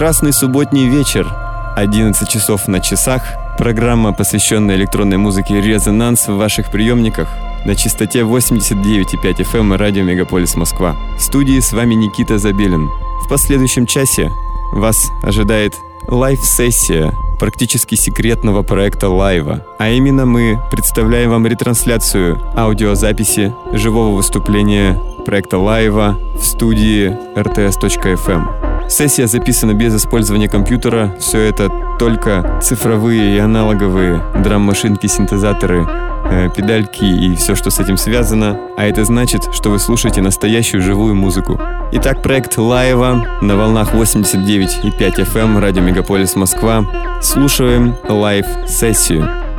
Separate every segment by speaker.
Speaker 1: Прекрасный субботний вечер, 11 часов на часах, программа, посвященная электронной музыке «Резонанс» в ваших приемниках на частоте 89,5 FM и радио «Мегаполис Москва». В студии с вами Никита Забелин. В последующем часе вас ожидает лайв-сессия практически секретного проекта Лайва. А именно мы представляем вам ретрансляцию аудиозаписи живого выступления проекта Лайва в студии rts.fm. Сессия записана без использования компьютера. Все это только цифровые и аналоговые драм-машинки, синтезаторы, э, педальки и все, что с этим связано. А это значит, что вы слушаете настоящую живую музыку. Итак, проект Лайва на волнах 89,5 FM, радио Мегаполис Москва. Слушаем лайв-сессию.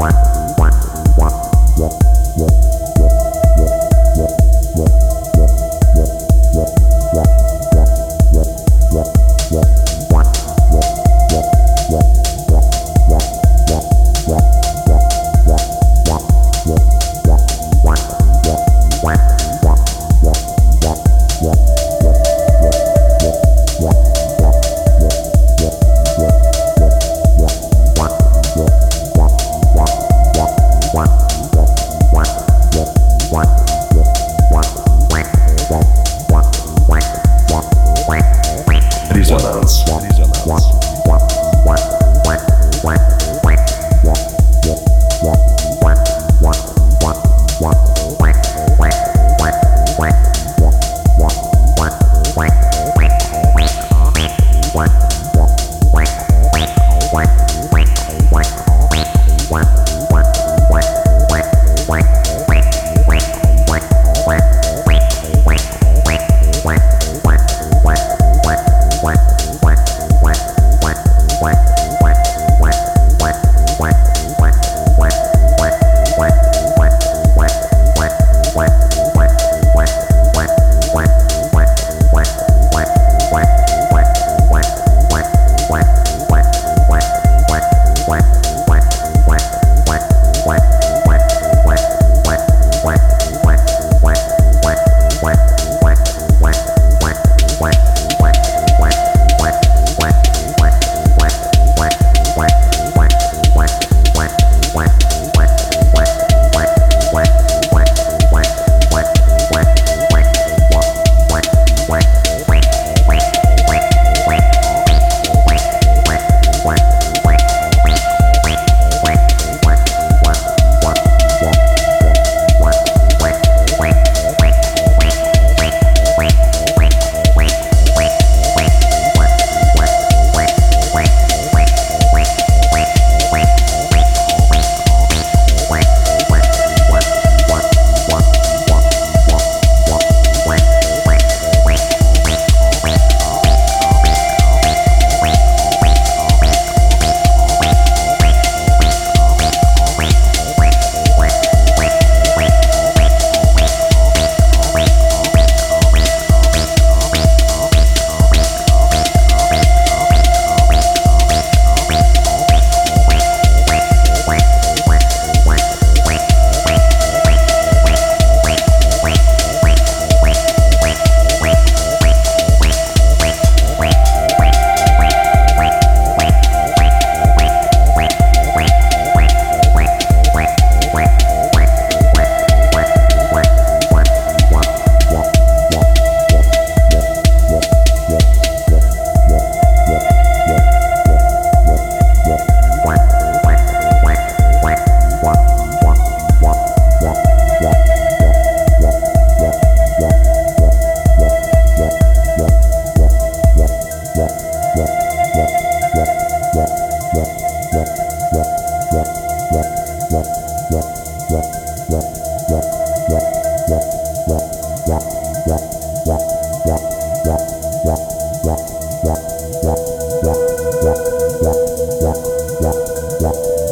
Speaker 2: one.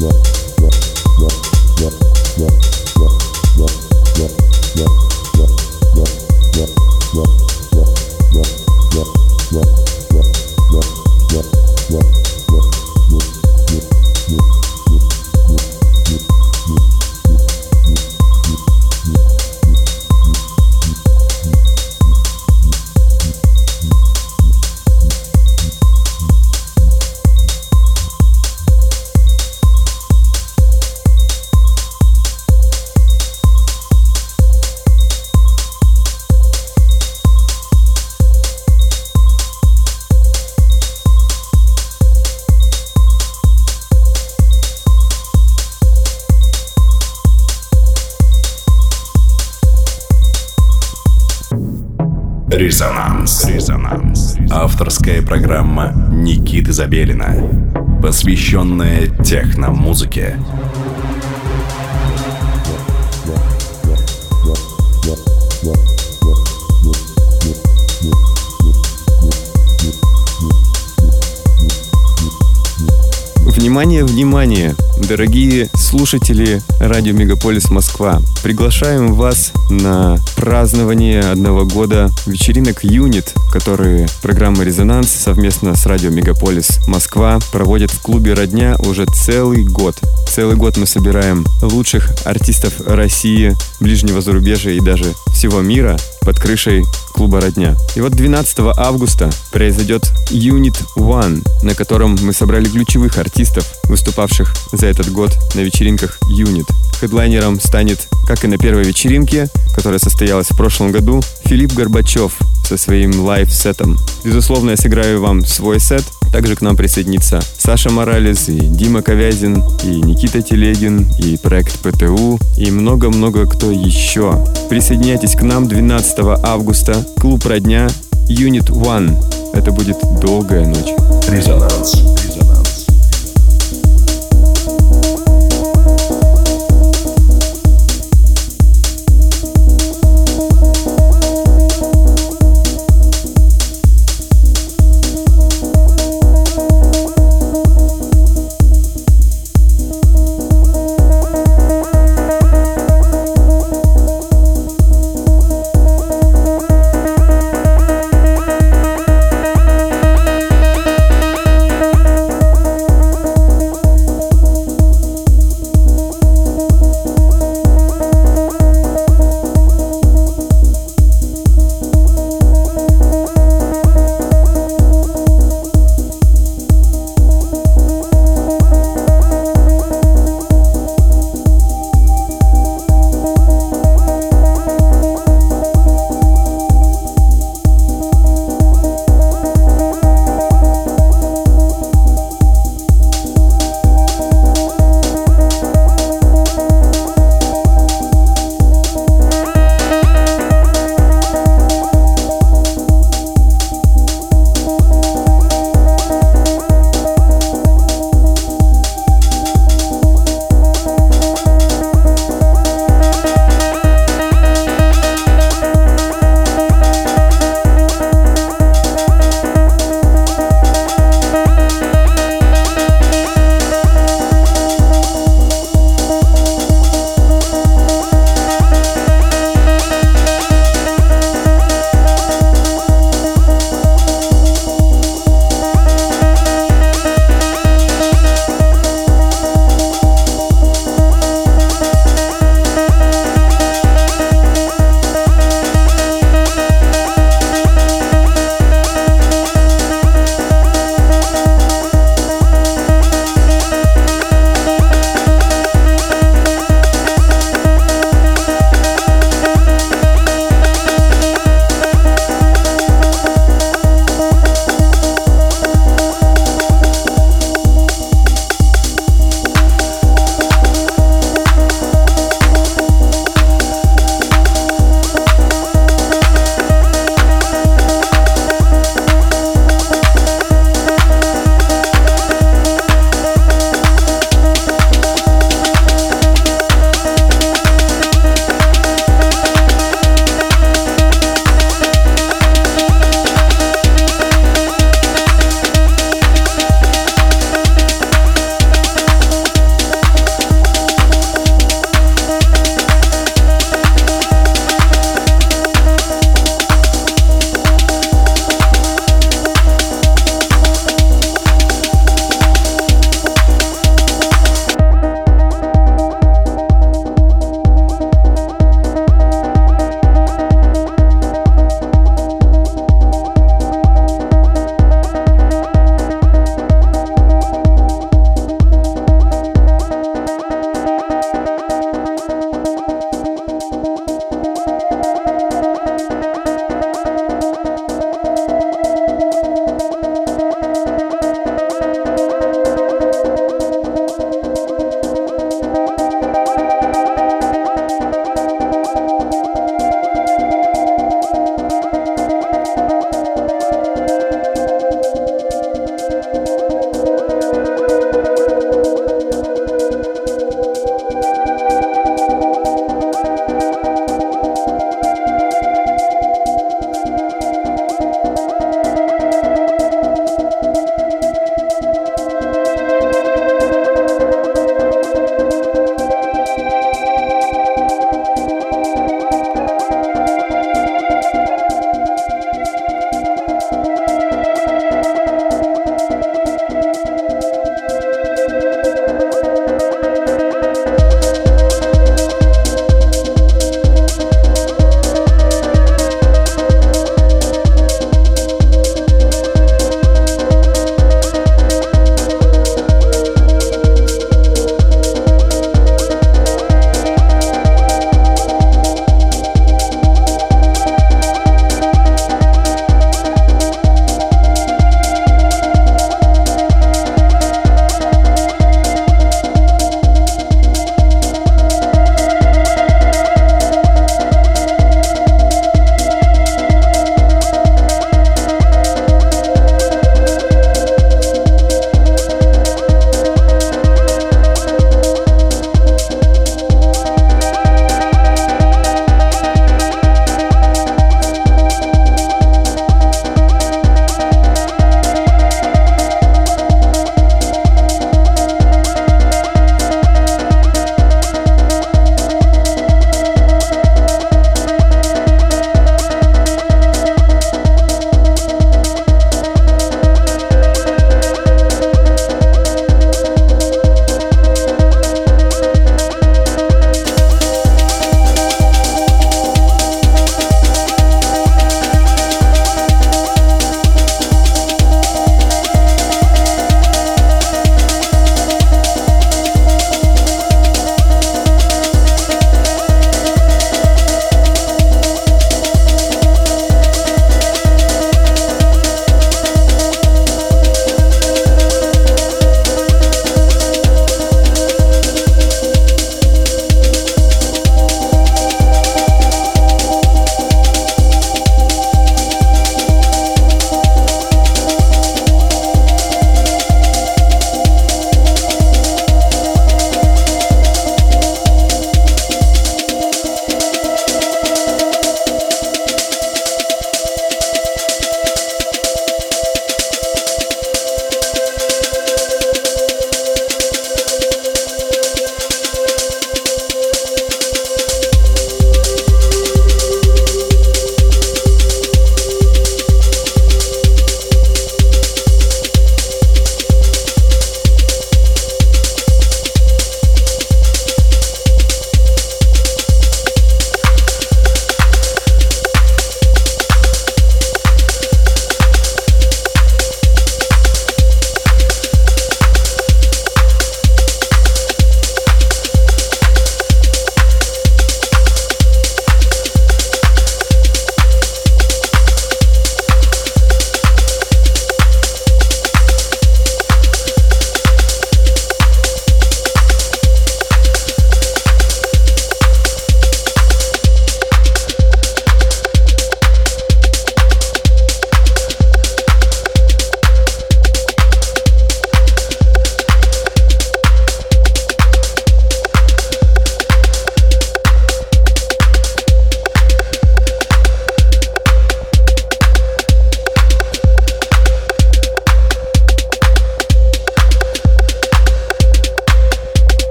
Speaker 3: Резонанс. Программа Никиты Забелина, посвященная техномузыке.
Speaker 1: Внимание, внимание! Дорогие слушатели радио Мегаполис Москва, приглашаем вас на празднование одного года вечеринок «Юнит», которые программа «Резонанс» совместно с радио Мегаполис Москва проводит в клубе «Родня» уже целый год. Целый год мы собираем лучших артистов России, ближнего зарубежья и даже всего мира под крышей клуба «Родня». И вот 12 августа произойдет Unit One, на котором мы собрали ключевых артистов, выступавших за этот год на вечеринках Unit. Хедлайнером станет, как и на первой вечеринке, которая состоялась в прошлом году, Филипп Горбачев со своим лайв-сетом. Безусловно, я сыграю вам свой сет. Также к нам присоединится Саша Моралес и Дима Ковязин, и Никита Телегин, и проект ПТУ, и много-много кто еще. Присоединяйтесь к нам 12 августа. Клуб «Родня», Unit One. Это будет долгая ночь.
Speaker 3: Резонанс.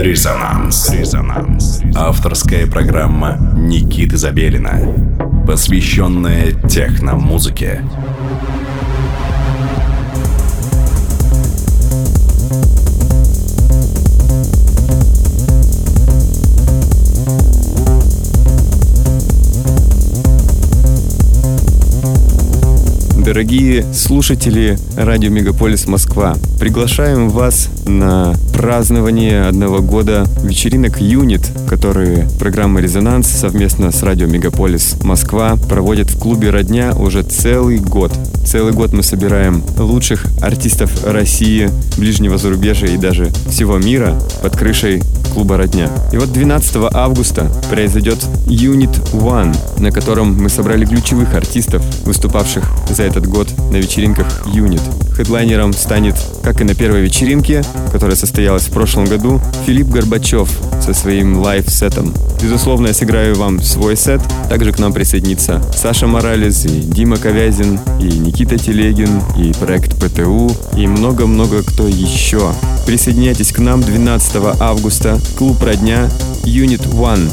Speaker 3: Резонанс. Резонанс. Авторская программа Никиты Забелина, посвященная техномузыке. музыке
Speaker 1: Дорогие слушатели радио Мегаполис Москва, приглашаем вас на празднование одного года вечеринок Юнит, которые программа «Резонанс» совместно с радио Мегаполис Москва проводит в клубе «Родня» уже целый год. Целый год мы собираем лучших артистов России, ближнего зарубежья и даже всего мира под крышей клуба «Родня». И вот 12 августа произойдет Unit One, на котором мы собрали ключевых артистов, выступавших за этот год на вечеринках Unit. Хедлайнером станет, как и на первой вечеринке, которая состоялась в прошлом году, Филипп Горбачев со своим лайв-сетом. Безусловно, я сыграю вам свой сет. Также к нам присоединится Саша Моралес, и Дима Ковязин, и Никита Телегин, и проект ПТУ, и много-много кто еще. Присоединяйтесь к нам 12 августа. Клуб «Родня», Unit One.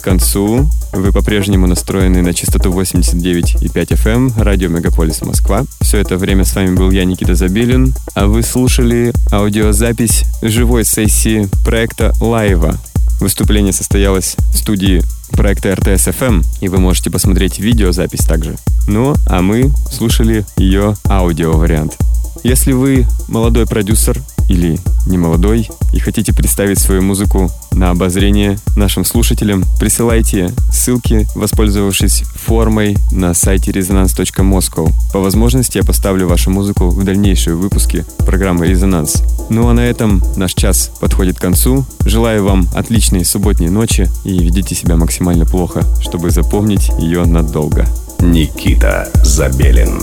Speaker 1: К концу. Вы по-прежнему настроены на частоту 89,5 FM, эм, радио Мегаполис Москва. Все это время с вами был я, Никита Забелин, а вы слушали аудиозапись живой сессии проекта Лайва. Выступление состоялось в студии проекта RTS FM, и вы можете посмотреть видеозапись также. Ну, а мы слушали ее аудио-вариант. Если вы молодой продюсер или не молодой и хотите представить свою музыку на обозрение нашим слушателям, присылайте ссылки, воспользовавшись формой на сайте resonance.moscow. По возможности я поставлю вашу музыку в дальнейшие выпуски программы «Резонанс». Ну а на этом наш час подходит к концу. Желаю вам отличной субботней ночи и ведите себя максимально плохо, чтобы запомнить ее надолго.
Speaker 3: Никита Забелин.